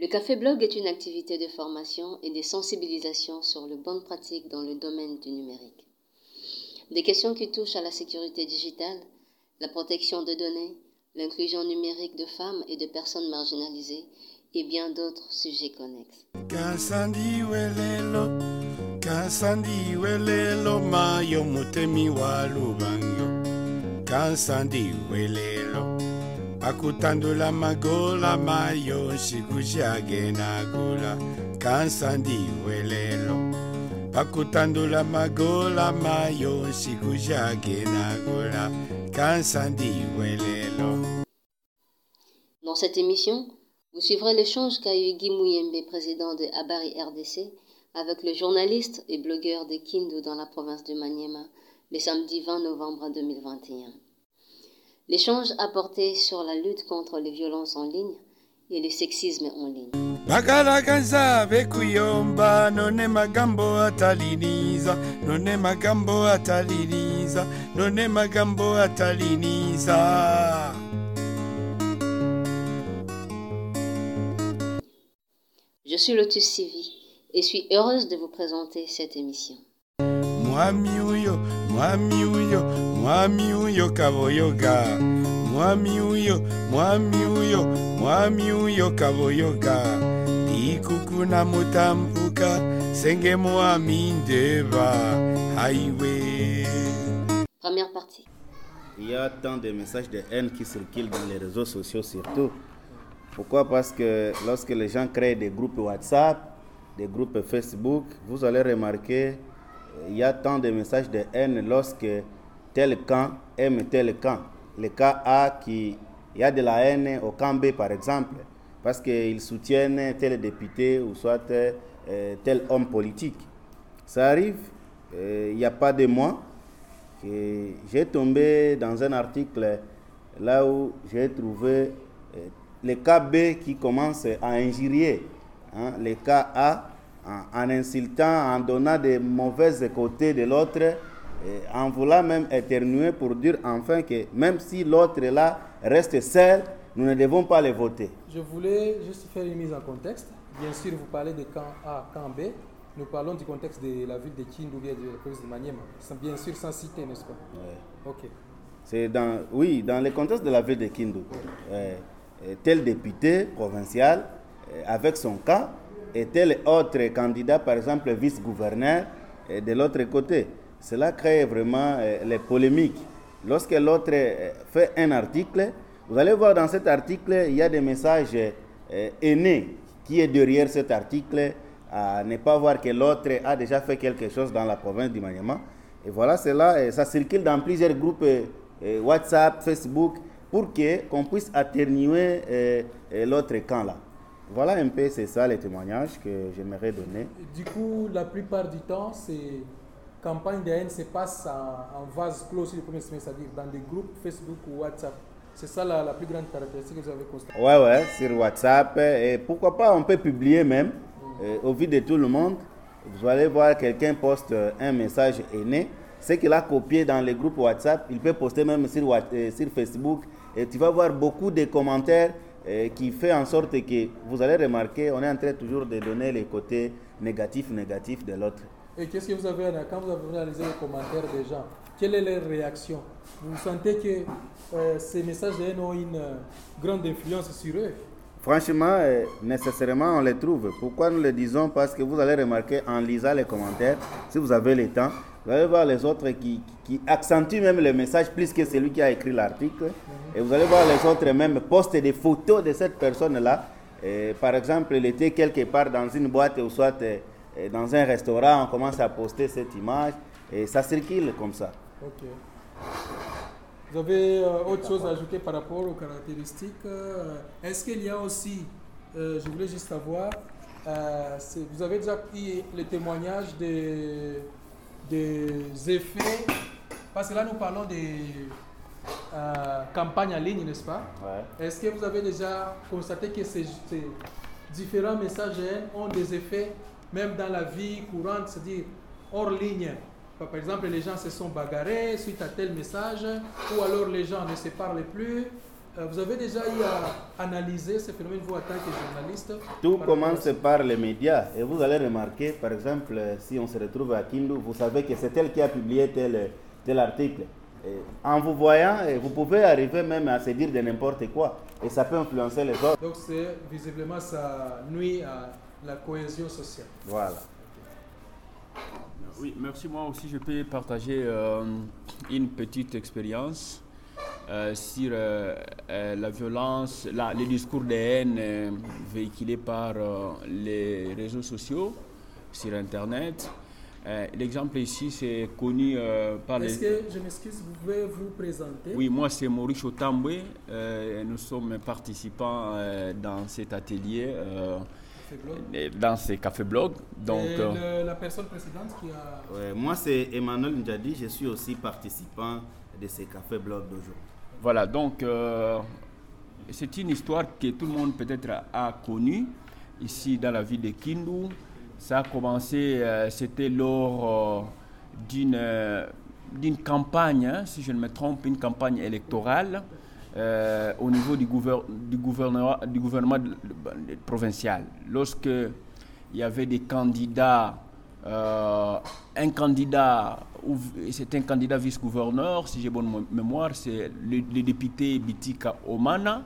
Le Café Blog est une activité de formation et de sensibilisation sur les bonnes pratiques dans le domaine du numérique. Des questions qui touchent à la sécurité digitale, la protection de données, l'inclusion numérique de femmes et de personnes marginalisées et bien d'autres sujets connexes. Akutandula magola mayo shikushage nagula kansandiwe lelo akutandula magola mayo shikushage nagula kansandiwe lelo Dans cette émission, vous suivrez l'échange qu'a eu Guy Mouyembe, président de Abari RDC, avec le journaliste et blogueur de Kindu dans la province de Maniema, le samedi 20 novembre 2021. L'échange a porté sur la lutte contre les violences en ligne et le sexisme en ligne. bakalakaza bekuyomba none magambo ataliniza none magambo ataliniza none magambo ataliniza Je suis Lotus Sivi et suis heureuse de vous présenter cette émission. mwami uyo mwami uyo mwami kaboyoga mwami uyo mwami uyo mwami uyo kaboyoga ikukuna mutambuka senge mwami ndeba. Highway Première partie. Il y a tant de messages de haine qui circulent dans les réseaux sociaux surtout. Pourquoi? Parce que lorsque les gens créent des groupes WhatsApp, des groupes Facebook, vous allez remarquer il y a tant de messages de haine lorsque tel camp aime tel camp. Le cas A qui il y a de la haine au camp B par exemple, parce qu'ils soutiennent tel député ou soit euh, tel homme politique. Ça arrive, euh, il n'y a pas de mois, que j'ai tombé dans un article là où j'ai trouvé euh, le cas B qui commence à injurier hein, le cas A en, insultant, en donnant des mauvais côtés de l'autre, et en voulant même éternuer pour dire enfin que même si l'autre là reste seul, nous ne devons pas le voter. Je voulais juste faire une mise en contexte. Bien sûr, vous parlez de camp A, camp B. Nous parlons du contexte de la ville de Kindu ou de la province de Maniema. Bien sûr, sans citer, n'est-ce pas? Ouais. Ok. C'est dans, oui, dans le contexte de la ville de Kindu. Euh, euh, tel député provincial euh, avec son cas et tel autre candidat, par exemple vice-gouverneur, de l'autre côté. Cela crée vraiment euh, les polémiques. Lorsque l'autre euh, fait un article, vous allez voir dans cet article, il y a des messages euh, haineux qui est derrière cet article, à ne pas voir que l'autre a déjà fait quelque chose dans la province du Maniema. Et voilà, cela, ça circule dans plusieurs groupes WhatsApp, Facebook, pour que qu'on puisse atténuer l'autre camp là. Voilà un peu, c'est ça les témoignages que j'aimerais donner. Du coup, la plupart du temps, ces campagnes de haine se passent en, en vase clos sur le premier semestre, c'est-à-dire dans des groupes Facebook ou WhatsApp. C'est ça la, la plus grande caractéristique que vous avez constatée. Ouais, ouais, sur WhatsApp. Et pourquoi pas, on peut publier même, euh, au vu de tout le monde. Vous allez voir, quelqu'un poste euh, un message haineux. Ce qu'il a copié dans les groupes WhatsApp, il peut poster même sur, euh, sur Facebook. Et tu vas voir beaucoup de commentaires euh, qui fait en sorte que vous allez remarquer, on est en train toujours de donner les côtés négatifs, négatifs de l'autre. Et qu'est-ce que vous avez, quand vous avez réalisé les commentaires des gens, quelle est leur réaction? Vous sentez que euh, ces messages ont une euh, grande influence sur eux? Franchement, euh, nécessairement, on les trouve. Pourquoi nous le disons? Parce que vous allez remarquer en lisant les commentaires, si vous avez le temps, vous allez voir les autres qui, qui accentuent même le message plus que celui qui a écrit l'article. Et vous allez voir les autres même poster des photos de cette personne-là. Par exemple, il était quelque part dans une boîte ou soit dans un restaurant, on commence à poster cette image et ça circule comme ça. Ok. Vous avez euh, autre chose à ajouter par rapport aux caractéristiques euh, Est-ce qu'il y a aussi, euh, je voulais juste savoir, euh, vous avez déjà pris le témoignage des, des effets, parce que là nous parlons des campagnes en ligne, n'est-ce pas? Ouais. Est-ce que vous avez déjà constaté que ces, ces différents messages haine ont des effets même dans la vie courante, c'est-à-dire hors ligne Par exemple, les gens se sont bagarrés suite à tel message, ou alors les gens ne se parlent plus. Euh, vous avez déjà eu à analyser ce phénomène, vous, en tant que journaliste? Tout par commence par les médias. Et vous allez remarquer, par exemple, euh, si on se retrouve à Kindu, vous savez que c'est elle qui a publié tel, tel article. Et en vous voyant, vous pouvez arriver même à se dire de n'importe quoi. Et ça peut influencer les autres. Donc, c'est visiblement, ça nuit à la cohésion sociale. Voilà. Oui, merci. Moi aussi, je peux partager euh, une petite expérience euh, sur euh, la violence, la- les discours de haine véhiculés par euh, les réseaux sociaux sur Internet. Euh, L'exemple ici, c'est connu euh, par les... Est-ce que, je m'excuse, vous pouvez vous présenter? Oui, moi c'est Maurice Otambwe. Euh, nous sommes participants euh, dans cet atelier, dans ces cafés blog. Donc, Et euh, le- la personne précédente qui a. Ouais, moi, c'est Emmanuel Ndjadi. Je suis aussi participant de ces cafés blogs d'aujourd'hui. Voilà, donc euh, c'est une histoire que tout le monde peut-être a, a connue ici dans la ville de Kindu. Ça a commencé, euh, c'était lors euh, d'une euh, d'une campagne, hein, si je ne me trompe, une campagne électorale euh, au niveau du, gouver- du gouvernement, du gouvernement provincial. Lorsque il y avait des candidats, euh, un candidat, c'est un candidat vice-gouverneur, si j'ai bonne mo- mémoire, c'est le, député Bitika Omana,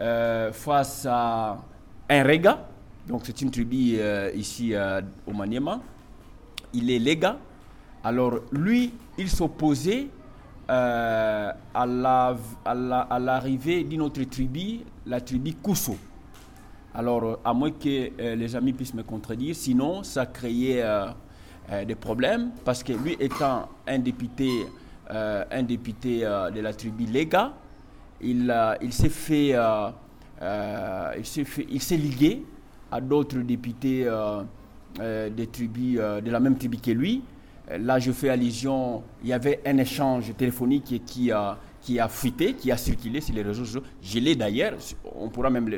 euh, face à un Rega, donc c'est une tribu ici au Maniema. Il est Lega. Alors lui, il s'opposait euh, à la- à la- à l'arrivée d'une autre tribu, la tribu Kousso. Alors, euh, à moins que euh, les amis puissent me contredire, sinon ça créait euh, des problèmes parce que lui étant un député, un député de la tribu Lega, il, s'est fait, il s'est ligué à d'autres députés des tribus, de la même tribu que lui. Euh, Là, je fais allusion, il y avait un échange téléphonique qui, a, qui a fuité, qui a circulé sur les réseaux sociaux. Je l'ai d'ailleurs, on pourra même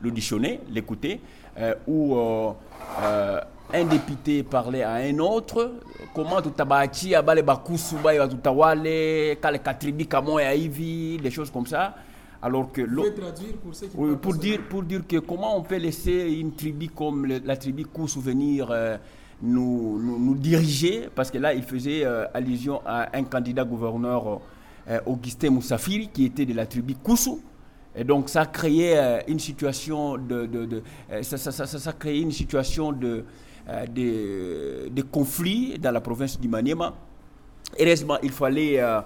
l'auditionner, l'écouter, euh, où euh, euh, un député parlait à un autre, comment tutabachi abale bakusu baye tutawale kale katribi kamoya hivi, des choses comme ça. Alors que l'autre pour ceux qui oui, parlent pour pas dire, pour dire que comment on peut laisser une tribu comme le- la tribu Koussou venir euh, nous, nous, diriger, parce que là, il faisait euh, allusion à un candidat gouverneur, euh, Augustin Moussafiri, qui était de la tribu Koussou. Et donc, ça créé euh, une situation de, de- euh, ça, ça, ça, ça- créé une situation de, euh, de, de conflit dans la province du Maniema. Heureusement, il fallait, euh,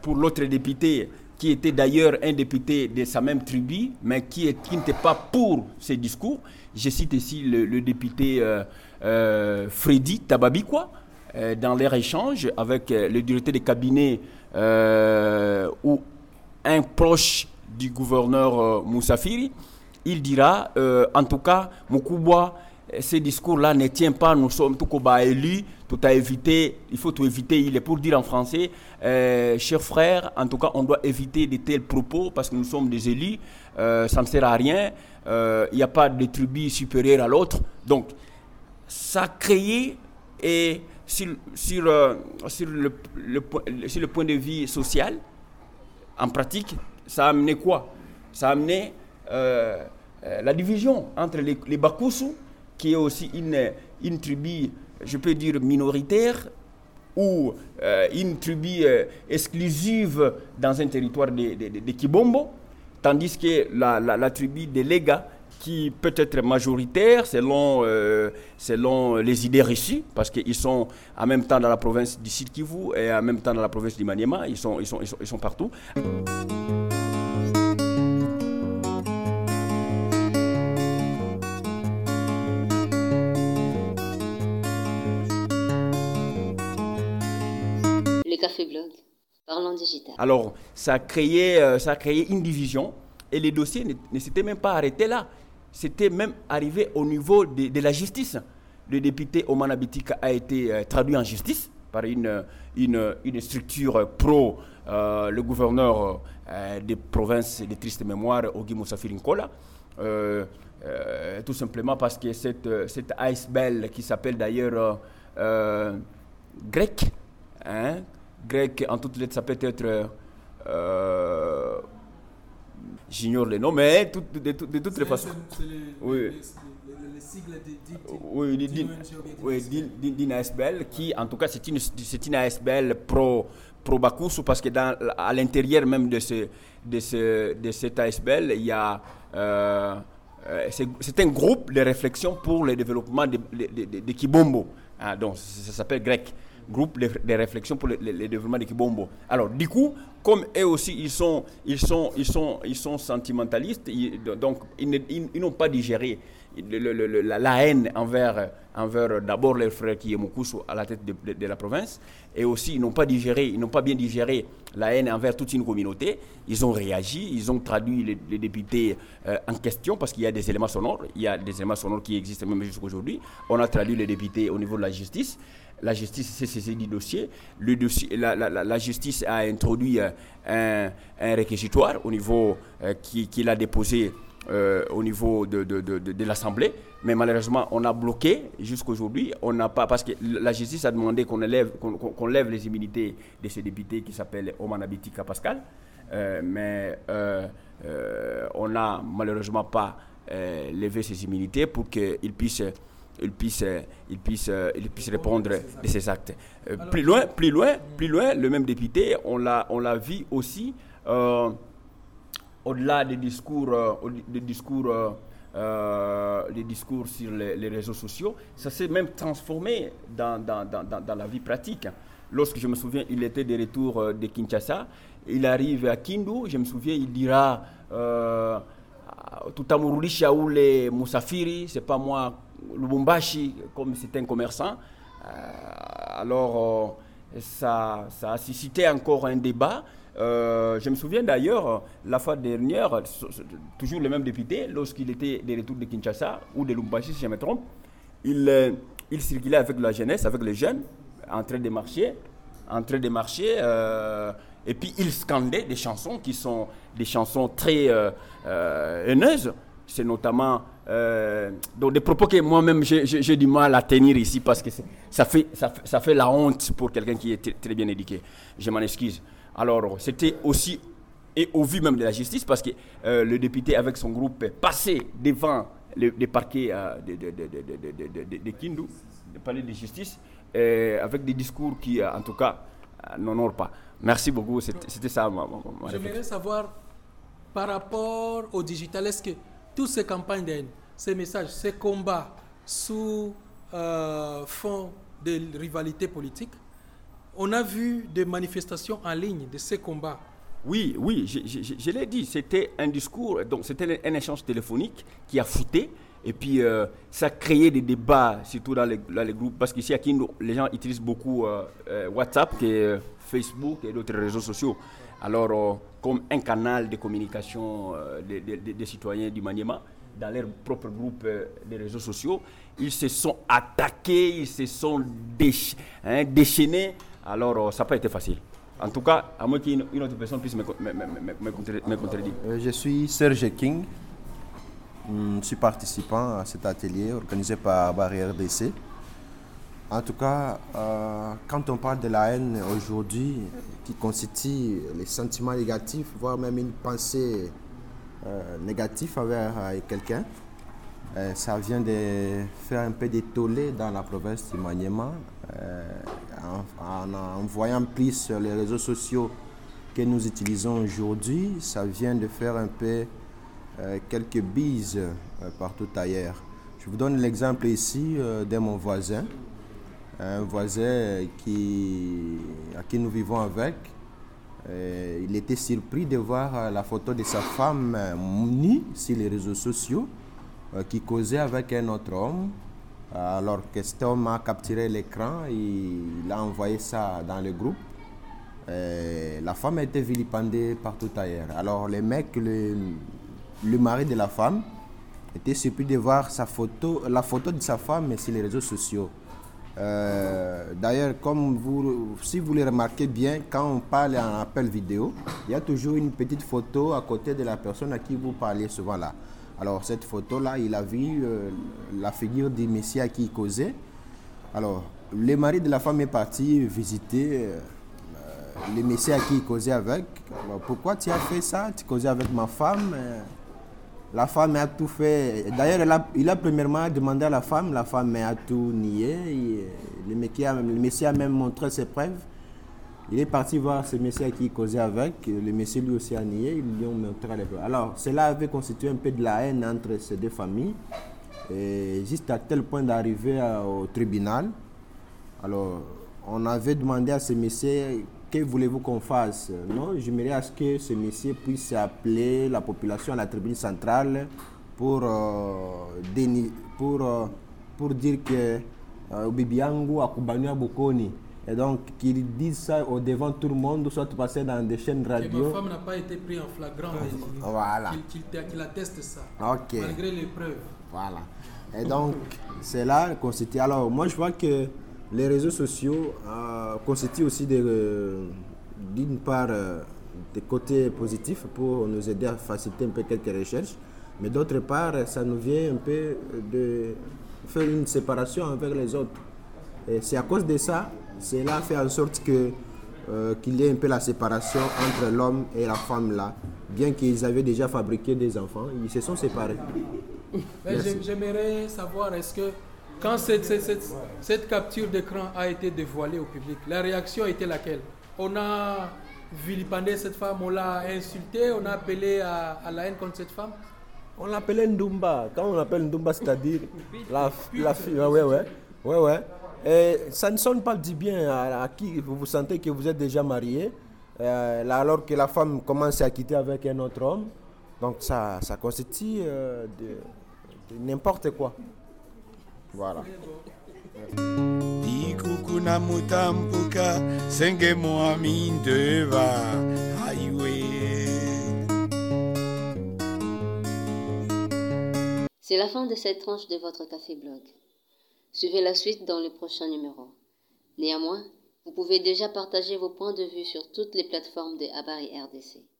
pour l'autre député, qui était d'ailleurs un député de sa même tribu, mais qui, n'était pas pour ces discours, je cite ici le, député euh, euh, Freddy Tababikwa, euh, dans leur échange avec le directeur de cabinet ou un proche du gouverneur Moussafiri, il dira, en tout cas, Moukouba, euh, ce discours-là ne tient pas, nous sommes tout bas élus, tout à éviter, il faut tout éviter, il est pour dire en français, euh, chers frères, en tout cas, on doit éviter de tels propos parce que nous sommes des élus, euh, ça ne sert à rien, euh, il n'y a pas de tribu supérieure à l'autre. Donc, ça a créé et sur, sur, sur, le, sur le point de vue social, en pratique, ça a amené quoi? Ça a amené la division entre les, les qui est aussi une, une tribu, je peux dire, minoritaire, ou euh, une tribu euh, exclusive dans un territoire de, de- Kibombo, tandis que la, la, tribu des Lega, qui peut être majoritaire selon, euh, selon les idées reçues, parce qu'ils sont en même temps dans la province du Sud Kivu et en même temps dans la province du Maniema, ils sont, ils sont, ils sont partout. Digital. Alors, ça a créé, euh, ça a une division et les dossiers ne, s'étaient même pas arrêtés là. C'était même arrivé au niveau de, la justice. Le député Oman Bitika a été euh, traduit en justice par une, une, structure pro euh, le gouverneur des provinces de triste mémoire, Ogi Moussafir Nkola. Euh, tout simplement parce que cette, cette Ice Bell, qui s'appelle d'ailleurs grec, hein, grec en toutes lettres, ça peut être euh, j'ignore les noms, mais tout- de, de- de toutes les façons. Les, Oui. les, les- les sigles de DIT. Oui, ASBL qui, en tout cas, c'est une, c'est une ASBL pro, pro parce que dans, à l'intérieur même de, ce, de, ce, de cette ASBL, il y a. euh, euh, c'est un groupe de réflexion pour le développement de, de, de- de Kibombo. Ah, donc, ça, ça s'appelle grec. Groupe de, réflexion pour le, développement de Kibombo. Alors, du coup, comme eux aussi, ils sont, ils sont, ils sont, ils sont sentimentalistes, donc ils n'ont pas digéré la, haine envers, envers d'abord leur frère qui est à la tête de, la province, et aussi ils n'ont pas digéré, ils n'ont pas bien digéré la haine envers toute une communauté. Ils ont réagi, ils ont traduit les, députés euh, en question parce qu'il y a des éléments sonores, il y a des éléments sonores qui existent même jusqu'à aujourd'hui. On a traduit les députés au niveau de la justice. La justice s'est saisie du dossier. Le dossier la, justice a introduit euh, un, réquisitoire au niveau euh, qui- qu'il a déposé euh, au niveau de, l'Assemblée. Mais malheureusement, on a bloqué jusqu'aujourd'hui. On n'a pas parce que la justice a demandé qu'on élève, qu'on, lève les immunités de ce député qui s'appelle Oman Abitika Pascal. Mais on n'a malheureusement pas levé ces immunités pour qu'il puisse il puisse, euh, il puisse, euh, il puisse répondre de ses actes. Euh, plus loin, plus loin, plus loin, le même député, on l'a, on l'a vu aussi, euh, au-delà des discours, euh, des discours, des discours sur les, les réseaux sociaux, ça s'est même transformé dans, dans, dans, dans- la vie pratique. Lorsque je me souviens, il était de retour de Kinshasa, il arrive à Kindu, je me souviens, il dira euh, Tutamurulisha ou les Moussafiri, c'est pas moi, Lubumbashi, comme c'est un commerçant. Euh, alors, euh, ça, ça a suscité encore un débat. Euh, je me souviens d'ailleurs, la fois dernière, toujours le même député, lorsqu'il était de retour de Kinshasa ou de Lubumbashi, si je me trompe, il, il circulait avec la jeunesse, avec les jeunes, en train de marcher, en train de marcher, et puis il scandait des chansons qui sont des chansons très haineuses. C'est notamment euh, donc des propos que moi-même j'ai- du mal à tenir ici parce que ça fait, ça, fait, ça fait la honte pour quelqu'un qui est très, bien éduqué. Je m'en excuse. Alors, c'était aussi, et au vu même de la justice, parce que euh, le député avec son groupe est passé devant le, les parquets euh, de, de, de, de, de, de, de- de Kindu, le palais de justice, euh, avec des discours qui, en tout cas, n'honorent pas. Merci beaucoup, c'était ça ma, ma-. J'aimerais savoir, par rapport au digital, est-ce que toutes ces campagnes ces messages, ces combats sous euh, fond de rivalité politique, on a vu des manifestations en ligne de ces combats. Oui, oui, je, l'ai dit, c'était un discours, donc c'était un échange téléphonique qui a fouté, et puis euh, ça créé des débats, surtout dans les, groupes, parce qu'ici à Kindu, les gens utilisent beaucoup euh, euh, WhatsApp, Facebook et d'autres réseaux sociaux. Alors, comme un canal de communication euh, des, citoyens du Maniema, dans leur propre groupe euh, de réseaux sociaux, ils se sont attaqués, ils se sont hein, déchaînés. Alors, euh, ça n'a pas été facile. En tout cas, à moins qu'une une autre personne puisse me, me- me- contredire. Je suis Serge King. Hum, Je suis participant à cet atelier organisé par Barrière DC. En tout cas, euh, quand on parle de la haine aujourd'hui, qui constitue les sentiments négatifs, voire même une pensée euh, négative envers euh, quelqu'un, ça vient de faire un peu de tollé dans la province du Maniema, en, en- voyant plus sur les réseaux sociaux que nous utilisons aujourd'hui, ça vient de faire un peu quelques bises partout ailleurs. Je vous donne l'exemple ici de mon voisin, un voisin qui, à qui nous vivons avec. Euh, il était surpris de voir euh, la photo de sa femme euh, nue sur les réseaux sociaux euh, qui causait avec un autre homme. Alors que cet homme a capturé l'écran, il a envoyé ça dans le groupe. Euh, la femme a été vilipendée partout ailleurs. Alors le mec, le, le mari de la femme, était surpris de voir sa photo, la photo de sa femme sur les réseaux sociaux. Euh, D'ailleurs, comme vous, si vous le remarquez bien, quand on parle en appel vidéo, il y a toujours une petite photo à côté de la personne à qui vous parlez souvent là. Alors cette photo-là, il a vu euh, la figure du Messie à qui il causait. Alors, le mari de la femme est parti visiter euh, le monsieur à qui il causait avec. pourquoi tu as fait ça? Tu causais avec ma femme. La femme a tout fait. D'ailleurs, il a, premièrement demandé à la femme, la femme a tout nié. le, monsieur a, même montré ses preuves. Il est parti voir ce monsieur qui causait avec. Le monsieur lui aussi a nié. Ils lui ont montré les preuves. Alors, cela avait constitué un peu de la haine entre ces deux familles. Juste à tel point d'arriver au tribunal. Alors, on avait demandé à ce monsieur que voulez-vous qu'on fasse? Non, j'aimerais à ce que ce monsieur puisse appeler la population à la tribune centrale pour, euh, pour, euh, pour dire que euh, Bibiangu a Kubania Bokoni. Et donc, qu'il dise ça au devant tout le monde, soit passer dans des chaînes radio. Que ma femme n'a pas été prise en flagrant. Voilà. Qu'il atteste ça. Ok. Malgré les preuves. Voilà. Et donc, c'est là constitue. Alors, moi, je vois que les réseaux sociaux euh, constituent aussi euh, d'une part euh, des côtés positifs pour nous aider à faciliter un peu quelques recherches, mais d'autre part, ça nous vient un peu de faire une séparation avec les autres. Et c'est à cause de ça, cela fait en sorte que qu'il y ait un peu la séparation entre l'homme et la femme là. Bien qu'ils avaient déjà fabriqué des enfants, ils se sont séparés. J'aimerais savoir, est-ce que quand cette, cette, capture d'écran a été dévoilée au public, la réaction était laquelle? On a vilipendé cette femme, on l'a insultée, on a appelé à, la haine contre cette femme? On l'appelait Ndumba. Quand on appelle Ndumba, c'est-à-dire la, la fille. Ouais, ouais, ouais, ouais. Et ça ne sonne pas du bien à, qui vous vous sentez que vous êtes déjà marié, euh, alors que la femme commence à quitter avec un autre homme. Donc ça, ça constitue euh, de n'importe quoi. Voilà. Ikukuna mutampuka senge moamindeva C'est la fin de cette tranche de votre café blog. Suivez la suite dans le prochain numéro. Néanmoins, vous pouvez déjà partager vos points de vue sur toutes les plateformes de Abari RDC.